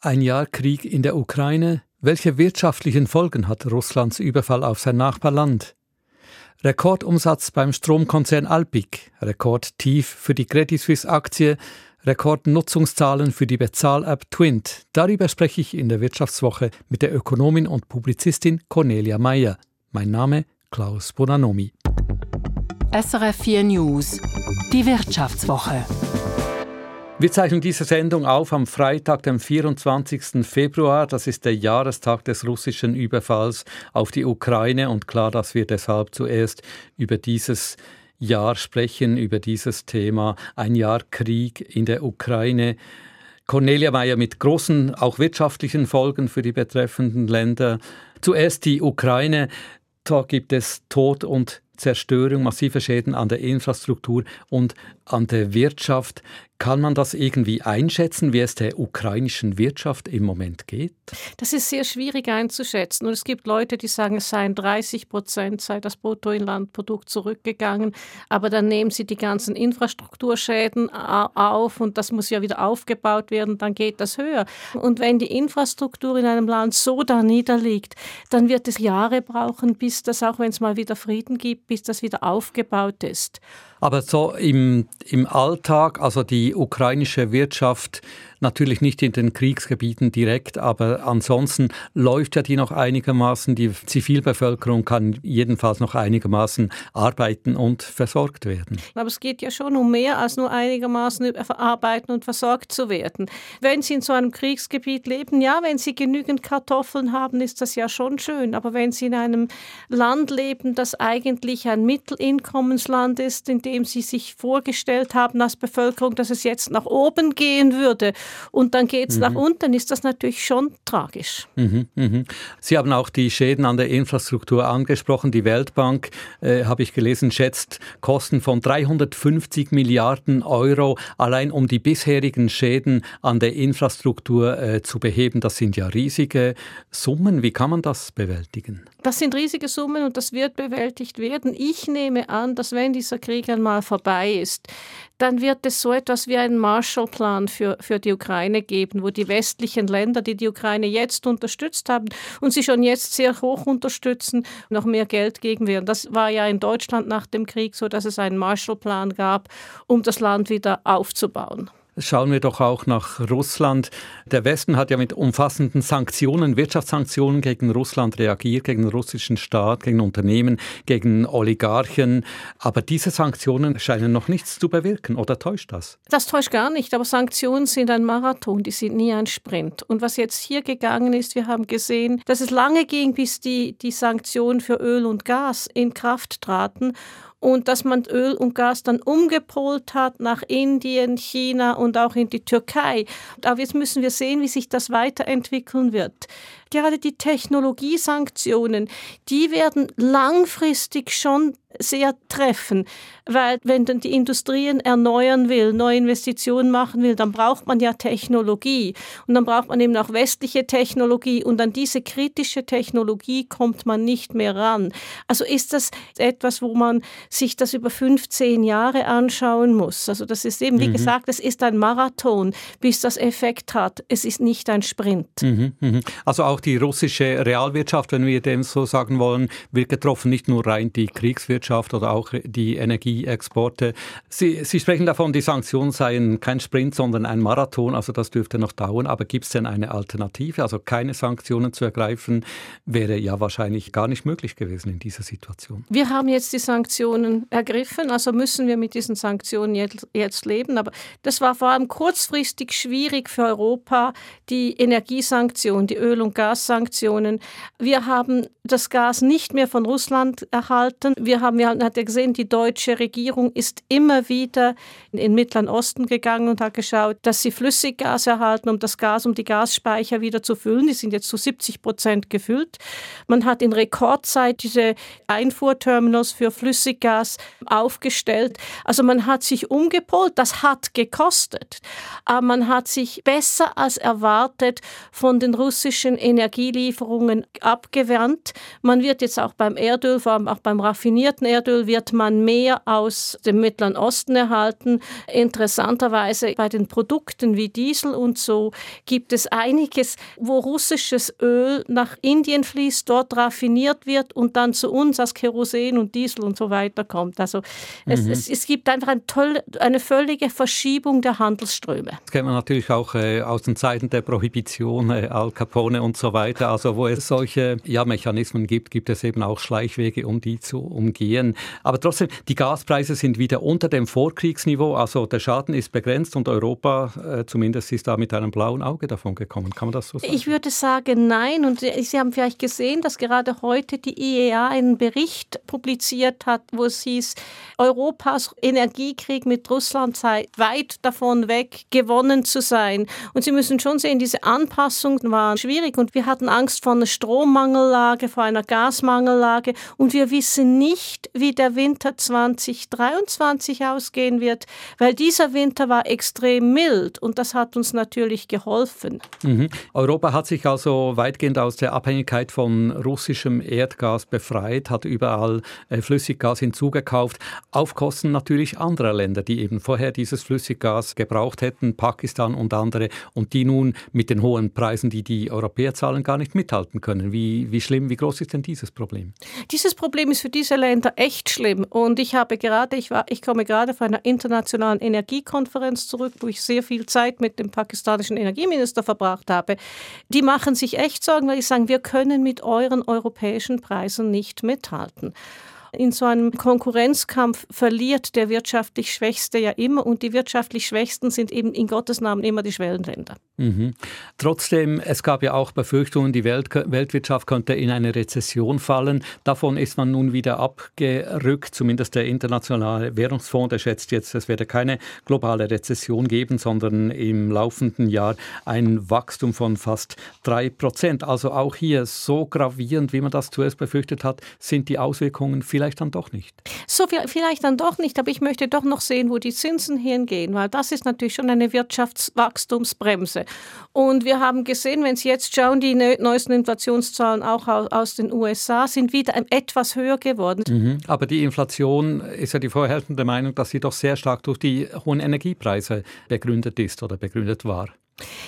Ein Jahr Krieg in der Ukraine. Welche wirtschaftlichen Folgen hat Russlands Überfall auf sein Nachbarland? Rekordumsatz beim Stromkonzern Alpic, Rekordtief für die Credit Suisse Aktie, Rekordnutzungszahlen für die Bezahl-App Twint. Darüber spreche ich in der Wirtschaftswoche mit der Ökonomin und Publizistin Cornelia Meyer. Mein Name Klaus Bonanomi. SRF 4 News. Die Wirtschaftswoche. Wir zeichnen diese Sendung auf am Freitag, dem 24. Februar. Das ist der Jahrestag des russischen Überfalls auf die Ukraine. Und klar, dass wir deshalb zuerst über dieses Jahr sprechen, über dieses Thema. Ein Jahr Krieg in der Ukraine. Cornelia Meyer mit großen, auch wirtschaftlichen Folgen für die betreffenden Länder. Zuerst die Ukraine. Da gibt es Tod und Zerstörung, massive Schäden an der Infrastruktur und an der Wirtschaft. Kann man das irgendwie einschätzen, wie es der ukrainischen Wirtschaft im Moment geht? Das ist sehr schwierig einzuschätzen. Und es gibt Leute, die sagen, es seien 30 Prozent, sei das Bruttoinlandprodukt zurückgegangen. Aber dann nehmen sie die ganzen Infrastrukturschäden auf und das muss ja wieder aufgebaut werden, dann geht das höher. Und wenn die Infrastruktur in einem Land so da niederliegt, dann wird es Jahre brauchen, bis das, auch wenn es mal wieder Frieden gibt, bis das wieder aufgebaut ist. Aber so im, im Alltag, also die ukrainische Wirtschaft Natürlich nicht in den Kriegsgebieten direkt, aber ansonsten läuft ja die noch einigermaßen. Die Zivilbevölkerung kann jedenfalls noch einigermaßen arbeiten und versorgt werden. Aber es geht ja schon um mehr als nur einigermaßen arbeiten und versorgt zu werden. Wenn Sie in so einem Kriegsgebiet leben, ja, wenn Sie genügend Kartoffeln haben, ist das ja schon schön. Aber wenn Sie in einem Land leben, das eigentlich ein Mittelinkommensland ist, in dem Sie sich vorgestellt haben als Bevölkerung, dass es jetzt nach oben gehen würde und dann geht es mhm. nach unten, ist das natürlich schon tragisch. Mhm, mh. Sie haben auch die Schäden an der Infrastruktur angesprochen. Die Weltbank, äh, habe ich gelesen, schätzt Kosten von 350 Milliarden Euro allein um die bisherigen Schäden an der Infrastruktur äh, zu beheben. Das sind ja riesige Summen. Wie kann man das bewältigen? Das sind riesige Summen und das wird bewältigt werden. Ich nehme an, dass wenn dieser Krieg einmal vorbei ist, dann wird es so etwas wie einen Marshallplan für, für die Ukraine geben, wo die westlichen Länder, die die Ukraine jetzt unterstützt haben und sie schon jetzt sehr hoch unterstützen, noch mehr Geld geben werden. Das war ja in Deutschland nach dem Krieg so, dass es einen Marshallplan gab, um das Land wieder aufzubauen. Schauen wir doch auch nach Russland. Der Westen hat ja mit umfassenden Sanktionen, Wirtschaftssanktionen gegen Russland reagiert, gegen den russischen Staat, gegen Unternehmen, gegen Oligarchen. Aber diese Sanktionen scheinen noch nichts zu bewirken, oder täuscht das? Das täuscht gar nicht, aber Sanktionen sind ein Marathon, die sind nie ein Sprint. Und was jetzt hier gegangen ist, wir haben gesehen, dass es lange ging, bis die, die Sanktionen für Öl und Gas in Kraft traten und dass man Öl und Gas dann umgepolt hat nach Indien, China und auch in die Türkei. Aber jetzt müssen wir sehen, wie sich das weiterentwickeln wird. Gerade die Technologiesanktionen, die werden langfristig schon sehr treffen, weil wenn dann die Industrien erneuern will, neue Investitionen machen will, dann braucht man ja Technologie und dann braucht man eben auch westliche Technologie und an diese kritische Technologie kommt man nicht mehr ran. Also ist das etwas, wo man sich das über 15 Jahre anschauen muss. Also das ist eben, wie mhm. gesagt, es ist ein Marathon, bis das Effekt hat. Es ist nicht ein Sprint. Mhm, mh. Also auch die russische Realwirtschaft, wenn wir dem so sagen wollen, wird getroffen, nicht nur rein die Kriegswirtschaft, oder auch die Energieexporte. Sie, Sie sprechen davon, die Sanktionen seien kein Sprint, sondern ein Marathon, also das dürfte noch dauern. Aber gibt es denn eine Alternative? Also keine Sanktionen zu ergreifen, wäre ja wahrscheinlich gar nicht möglich gewesen in dieser Situation. Wir haben jetzt die Sanktionen ergriffen, also müssen wir mit diesen Sanktionen jetzt, jetzt leben. Aber das war vor allem kurzfristig schwierig für Europa, die Energiesanktionen, die Öl- und Gassanktionen. Wir haben das Gas nicht mehr von Russland erhalten. Wir haben wir hat ja gesehen, die deutsche Regierung ist immer wieder in den Mittleren Osten gegangen und hat geschaut, dass sie Flüssiggas erhalten, um das Gas, um die Gasspeicher wieder zu füllen. Die sind jetzt zu 70 Prozent gefüllt. Man hat in Rekordzeit diese Einfuhrterminals für Flüssiggas aufgestellt. Also man hat sich umgepolt. Das hat gekostet. Aber man hat sich besser als erwartet von den russischen Energielieferungen abgewandt. Man wird jetzt auch beim Erdöl, vor allem auch beim raffinierten Erdöl, wird man mehr aus dem Mittleren Osten erhalten. Interessanterweise bei den Produkten wie Diesel und so gibt es einiges, wo russisches Öl nach Indien fließt, dort raffiniert wird und dann zu uns als Kerosin und Diesel und so weiter kommt. Also mhm. es, es, es, gibt einfach ein toll, eine völlige Verschiebung der Handelsströme. Das kennt man natürlich auch äh, aus den Zeiten der Prohibition, äh, Al Capone und so weiter. Also wo es solche ja, Mechanismen gibt, gibt es eben auch Schleichwege, um die zu umgehen. Aber trotzdem, die Gaspreise sind wieder unter dem Vorkriegsniveau. Also der Schaden ist begrenzt und Europa äh, zumindest ist da mit einem blauen Auge davon gekommen. Kann man das so sagen? Ich würde sagen, nein. Und Sie haben vielleicht gesehen, dass gerade heute die IEA einen Bericht publiziert hat, wo es hieß, Europas Energiekrieg mit Russland sei weit davon weg, gewonnen zu sein. Und Sie müssen schon sehen, diese Anpassungen waren schwierig und wir hatten Angst vor einer Strommangellage, vor einer Gasmangellage und wir wissen nicht, wie der Winter 2023 ausgehen wird, weil dieser Winter war extrem mild und das hat uns natürlich geholfen. Mhm. Europa hat sich also weitgehend aus der Abhängigkeit von russischem Erdgas befreit, hat überall äh, Flüssiggas hinzugekauft, auf Kosten natürlich anderer Länder, die eben vorher dieses Flüssiggas gebraucht hätten, Pakistan und andere, und die nun mit den hohen Preisen, die die Europäer zahlen, gar nicht mithalten können. Wie, wie schlimm, wie groß ist denn dieses Problem? Dieses Problem ist für diese Länder echt schlimm. Und ich habe gerade, ich, war, ich komme gerade von einer internationalen Energiekonferenz zurück, wo ich sehr viel Zeit mit dem pakistanischen Energieminister verbracht habe. Die machen sich echt Sorgen, weil die sagen, wir können mit euren europäischen Preisen nicht mithalten. In so einem Konkurrenzkampf verliert der wirtschaftlich Schwächste ja immer und die wirtschaftlich Schwächsten sind eben in Gottes Namen immer die Schwellenländer. Mhm. Trotzdem, es gab ja auch Befürchtungen, die Welt, Weltwirtschaft könnte in eine Rezession fallen. Davon ist man nun wieder abgerückt, zumindest der Internationale Währungsfonds, der schätzt jetzt, es werde keine globale Rezession geben, sondern im laufenden Jahr ein Wachstum von fast drei Prozent. Also auch hier so gravierend, wie man das zuerst befürchtet hat, sind die Auswirkungen viel vielleicht dann doch nicht. So vielleicht dann doch nicht, aber ich möchte doch noch sehen, wo die Zinsen hingehen, weil das ist natürlich schon eine Wirtschaftswachstumsbremse. Und wir haben gesehen, wenn Sie jetzt schauen, die neuesten Inflationszahlen auch aus den USA sind wieder etwas höher geworden. Mhm. Aber die Inflation ist ja die vorherrschende Meinung, dass sie doch sehr stark durch die hohen Energiepreise begründet ist oder begründet war.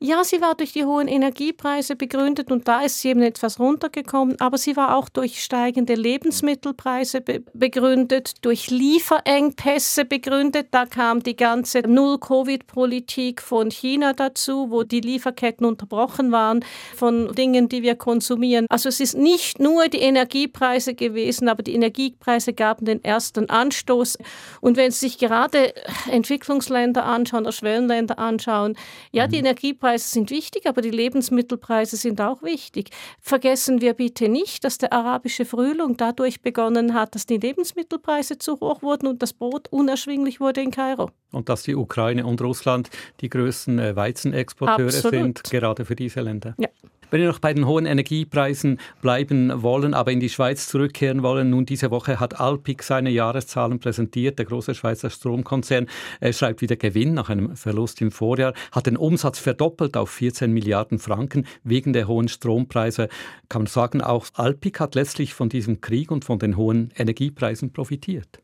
Ja, sie war durch die hohen Energiepreise begründet und da ist sie eben etwas runtergekommen, aber sie war auch durch steigende Lebensmittelpreise be begründet, durch Lieferengpässe begründet. Da kam die ganze Null-Covid-Politik von China dazu, wo die Lieferketten unterbrochen waren von Dingen, die wir konsumieren. Also es ist nicht nur die Energiepreise gewesen, aber die Energiepreise gaben den ersten Anstoß. Und wenn Sie sich gerade Entwicklungsländer anschauen oder Schwellenländer anschauen, ja, die mhm. Energiepreise sind wichtig, aber die Lebensmittelpreise sind auch wichtig. Vergessen wir bitte nicht, dass der arabische Frühling dadurch begonnen hat, dass die Lebensmittelpreise zu hoch wurden und das Brot unerschwinglich wurde in Kairo. Und dass die Ukraine und Russland die größten äh, Weizenexporteure Absolut. sind, gerade für diese Länder. Ja. Wenn wir noch bei den hohen Energiepreisen bleiben wollen, aber in die Schweiz zurückkehren wollen, nun diese Woche hat Alpic seine Jahreszahlen präsentiert. Der große Schweizer Stromkonzern er schreibt wieder Gewinn nach einem Verlust im Vorjahr, hat den Umsatz verdoppelt auf 14 Milliarden Franken wegen der hohen Strompreise. Kann man sagen, auch Alpic hat letztlich von diesem Krieg und von den hohen Energiepreisen profitiert.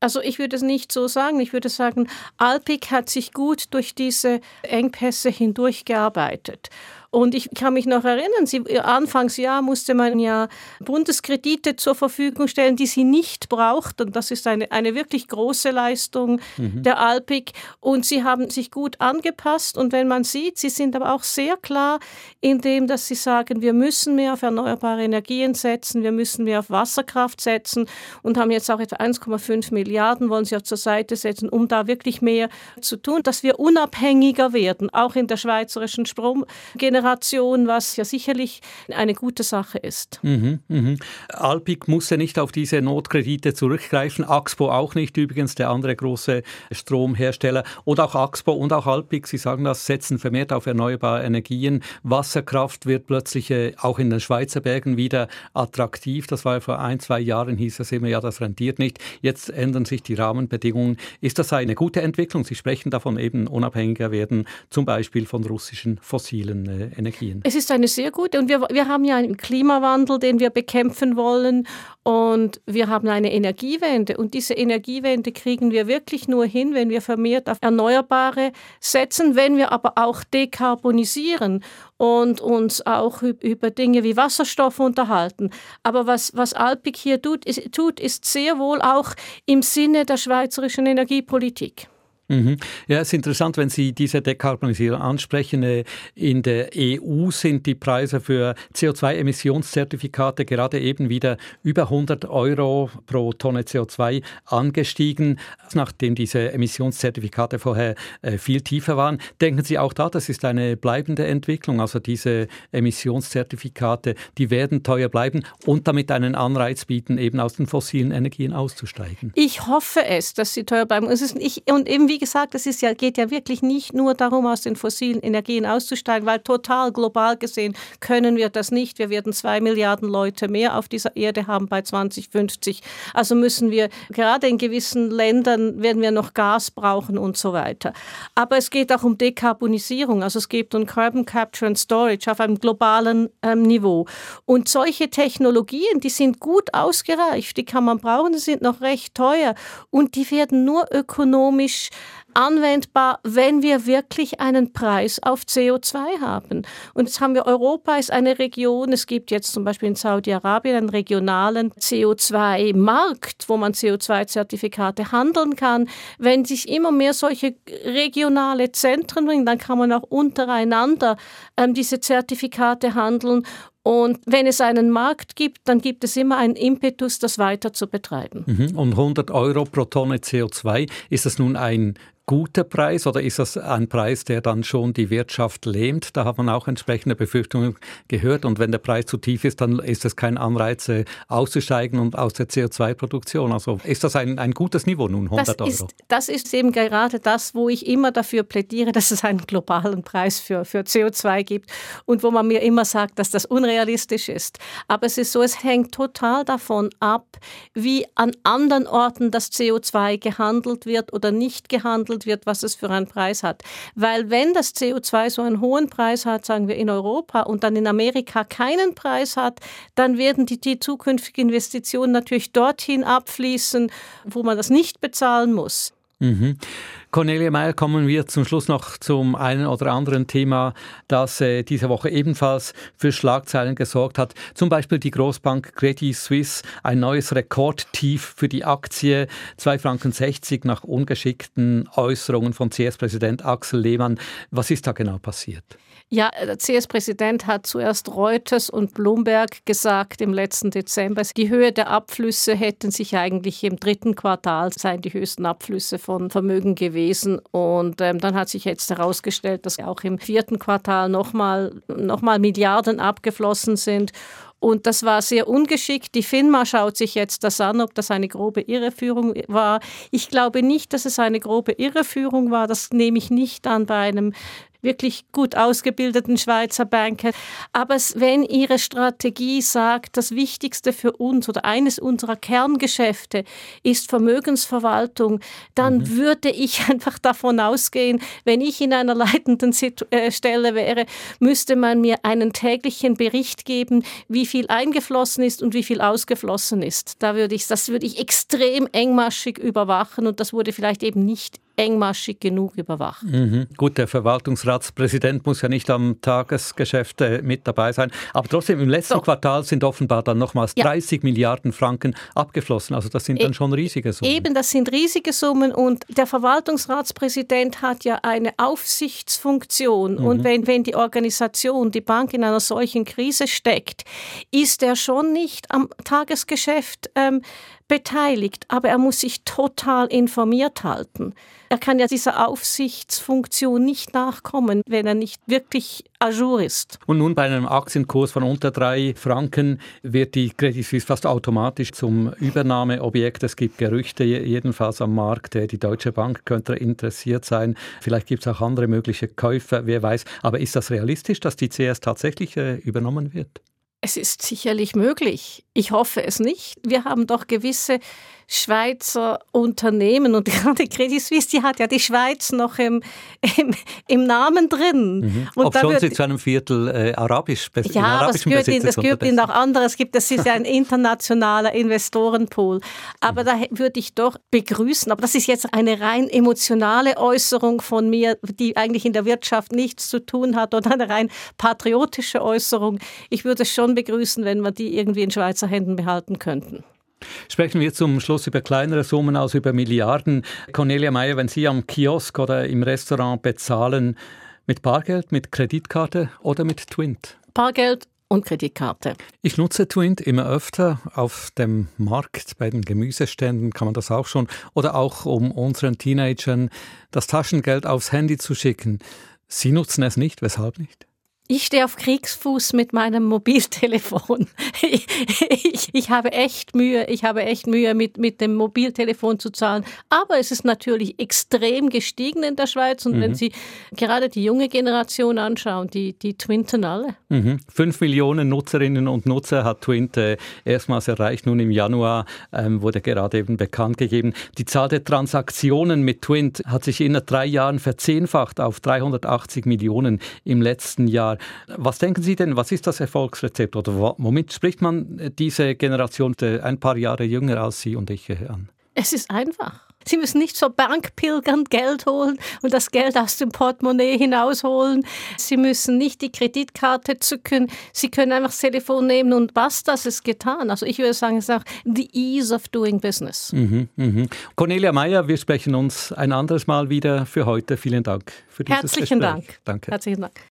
Also ich würde es nicht so sagen. Ich würde sagen, Alpic hat sich gut durch diese Engpässe hindurchgearbeitet. Und ich kann mich noch erinnern, sie, Anfangsjahr musste man ja Bundeskredite zur Verfügung stellen, die sie nicht braucht. Und das ist eine, eine wirklich große Leistung mhm. der Alpic. Und sie haben sich gut angepasst. Und wenn man sieht, sie sind aber auch sehr klar in dem, dass sie sagen, wir müssen mehr auf erneuerbare Energien setzen, wir müssen mehr auf Wasserkraft setzen und haben jetzt auch etwa 1,5 Milliarden wollen sie auch zur Seite setzen, um da wirklich mehr zu tun, dass wir unabhängiger werden, auch in der schweizerischen Stromgeneration Generation, was ja sicherlich eine gute Sache ist. Mhm, mhm. Alpic musste nicht auf diese Notkredite zurückgreifen, Axpo auch nicht, übrigens der andere große Stromhersteller. Und auch Axpo und auch Alpic, Sie sagen das, setzen vermehrt auf erneuerbare Energien. Wasserkraft wird plötzlich äh, auch in den Schweizer Bergen wieder attraktiv. Das war ja vor ein, zwei Jahren, hieß es immer, ja, das rentiert nicht. Jetzt ändern sich die Rahmenbedingungen. Ist das eine gute Entwicklung? Sie sprechen davon eben unabhängiger werden, zum Beispiel von russischen fossilen äh, Energien? Es ist eine sehr gute und wir, wir haben ja einen Klimawandel, den wir bekämpfen wollen und wir haben eine Energiewende und diese Energiewende kriegen wir wirklich nur hin, wenn wir vermehrt auf Erneuerbare setzen, wenn wir aber auch dekarbonisieren und uns auch über Dinge wie Wasserstoff unterhalten. Aber was, was Alpik hier tut ist, tut, ist sehr wohl auch im Sinne der schweizerischen Energiepolitik. Mhm. Ja, es ist interessant, wenn Sie diese Dekarbonisierung ansprechen. Äh, in der EU sind die Preise für CO2-Emissionszertifikate gerade eben wieder über 100 Euro pro Tonne CO2 angestiegen, nachdem diese Emissionszertifikate vorher äh, viel tiefer waren. Denken Sie auch da, das ist eine bleibende Entwicklung? Also diese Emissionszertifikate, die werden teuer bleiben und damit einen Anreiz bieten, eben aus den fossilen Energien auszusteigen? Ich hoffe es, dass sie teuer bleiben. Und, ist nicht, und eben wie gesagt, es ja, geht ja wirklich nicht nur darum, aus den fossilen Energien auszusteigen, weil total global gesehen können wir das nicht. Wir werden zwei Milliarden Leute mehr auf dieser Erde haben bei 2050. Also müssen wir gerade in gewissen Ländern werden wir noch Gas brauchen und so weiter. Aber es geht auch um Dekarbonisierung. Also es geht um Carbon Capture and Storage auf einem globalen ähm, Niveau. Und solche Technologien, die sind gut ausgereift, die kann man brauchen, die sind noch recht teuer und die werden nur ökonomisch anwendbar, wenn wir wirklich einen Preis auf CO2 haben. Und jetzt haben wir Europa ist eine Region, es gibt jetzt zum Beispiel in Saudi-Arabien einen regionalen CO2-Markt, wo man CO2-Zertifikate handeln kann. Wenn sich immer mehr solche regionale Zentren bringen, dann kann man auch untereinander ähm, diese Zertifikate handeln und wenn es einen Markt gibt, dann gibt es immer einen Impetus, das weiter zu betreiben. Mhm. Und 100 Euro pro Tonne CO2, ist das nun ein guter Preis oder ist das ein Preis, der dann schon die Wirtschaft lähmt? Da hat man auch entsprechende Befürchtungen gehört. Und wenn der Preis zu tief ist, dann ist es kein Anreiz, äh, auszusteigen und aus der CO2-Produktion. Also ist das ein, ein gutes Niveau nun, 100 das Euro? Ist, das ist eben gerade das, wo ich immer dafür plädiere, dass es einen globalen Preis für, für CO2 gibt und wo man mir immer sagt, dass das unrealistisch ist. Aber es ist so, es hängt total davon ab, wie an anderen Orten das CO2 gehandelt wird oder nicht gehandelt verhandelt wird, was es für einen Preis hat. Weil wenn das CO2 so einen hohen Preis hat, sagen wir in Europa und dann in Amerika keinen Preis hat, dann werden die, die zukünftigen Investitionen natürlich dorthin abfließen, wo man das nicht bezahlen muss. Mhm. Cornelia Meyer, kommen wir zum Schluss noch zum einen oder anderen Thema, das äh, diese Woche ebenfalls für Schlagzeilen gesorgt hat. Zum Beispiel die Großbank Credit Suisse, ein neues Rekordtief für die Aktie, 2,60 Franken nach ungeschickten Äußerungen von CS-Präsident Axel Lehmann. Was ist da genau passiert? Ja, der CS-Präsident hat zuerst Reuters und Bloomberg gesagt im letzten Dezember, die Höhe der Abflüsse hätten sich eigentlich im dritten Quartal seien die höchsten Abflüsse von Vermögen gewesen. Und ähm, dann hat sich jetzt herausgestellt, dass auch im vierten Quartal nochmal noch mal Milliarden abgeflossen sind. Und das war sehr ungeschickt. Die FINMA schaut sich jetzt das an, ob das eine grobe Irreführung war. Ich glaube nicht, dass es eine grobe Irreführung war. Das nehme ich nicht an bei einem wirklich gut ausgebildeten Schweizer Banker. Aber wenn Ihre Strategie sagt, das Wichtigste für uns oder eines unserer Kerngeschäfte ist Vermögensverwaltung, dann mhm. würde ich einfach davon ausgehen, wenn ich in einer leitenden äh, Stelle wäre, müsste man mir einen täglichen Bericht geben, wie viel eingeflossen ist und wie viel ausgeflossen ist. Da würde ich, das würde ich extrem engmaschig überwachen und das wurde vielleicht eben nicht engmaschig genug überwacht. Mhm. Gut, der Verwaltungsratspräsident muss ja nicht am Tagesgeschäft äh, mit dabei sein. Aber trotzdem, im letzten so. Quartal sind offenbar dann nochmals ja. 30 Milliarden Franken abgeflossen. Also das sind dann e schon riesige Summen. Eben, das sind riesige Summen. Und der Verwaltungsratspräsident hat ja eine Aufsichtsfunktion. Mhm. Und wenn, wenn die Organisation, die Bank in einer solchen Krise steckt, ist er schon nicht am Tagesgeschäft ähm, beteiligt, aber er muss sich total informiert halten. Er kann ja dieser Aufsichtsfunktion nicht nachkommen, wenn er nicht wirklich ajour ist. Und nun bei einem Aktienkurs von unter drei Franken wird die Credit Suisse fast automatisch zum Übernahmeobjekt. Es gibt Gerüchte jedenfalls am Markt. Die Deutsche Bank könnte interessiert sein. Vielleicht gibt es auch andere mögliche Käufer, wer weiß. Aber ist das realistisch, dass die CS tatsächlich äh, übernommen wird? Es ist sicherlich möglich. Ich hoffe es nicht. Wir haben doch gewisse Schweizer Unternehmen und gerade Credit Suisse, die hat ja die Schweiz noch im, im, im Namen drin. Mhm. Und Ob schon sie zu einem Viertel äh, arabisch Ja, aber es gehört, in, das gehört in auch andere. Es gibt, das ist ja ein internationaler Investorenpool. Aber da würde ich doch begrüßen, aber das ist jetzt eine rein emotionale Äußerung von mir, die eigentlich in der Wirtschaft nichts zu tun hat oder eine rein patriotische Äußerung. Ich würde es schon begrüßen, wenn wir die irgendwie in Schweizer Händen behalten könnten. Sprechen wir zum Schluss über kleinere Summen als über Milliarden. Cornelia Meyer, wenn Sie am Kiosk oder im Restaurant bezahlen, mit Bargeld, mit Kreditkarte oder mit Twint? Bargeld und Kreditkarte. Ich nutze Twint immer öfter auf dem Markt, bei den Gemüseständen kann man das auch schon, oder auch um unseren Teenagern das Taschengeld aufs Handy zu schicken. Sie nutzen es nicht, weshalb nicht? Ich stehe auf Kriegsfuß mit meinem Mobiltelefon. Ich, ich, ich, habe echt Mühe, ich habe echt Mühe mit, mit dem Mobiltelefon zu zahlen. Aber es ist natürlich extrem gestiegen in der Schweiz. Und mhm. wenn Sie gerade die junge Generation anschauen, die, die twinten alle. Mhm. Fünf Millionen Nutzerinnen und Nutzer hat Twint äh, erstmals erreicht. Nun im Januar ähm, wurde gerade eben bekannt gegeben. Die Zahl der Transaktionen mit Twint hat sich in drei Jahren verzehnfacht auf 380 Millionen im letzten Jahr. Was denken Sie denn, was ist das Erfolgsrezept oder womit spricht man diese Generation ein paar Jahre jünger als Sie und ich an? Es ist einfach. Sie müssen nicht zur Bank pilgern, Geld holen und das Geld aus dem Portemonnaie hinausholen. Sie müssen nicht die Kreditkarte zücken. Sie können einfach das Telefon nehmen und basta, das ist getan. Also ich würde sagen, es ist auch the ease of doing business. Mhm, mh. Cornelia Meyer, wir sprechen uns ein anderes Mal wieder für heute. Vielen Dank für dieses Herzlichen Gespräch. Dank. Danke. Herzlichen Dank.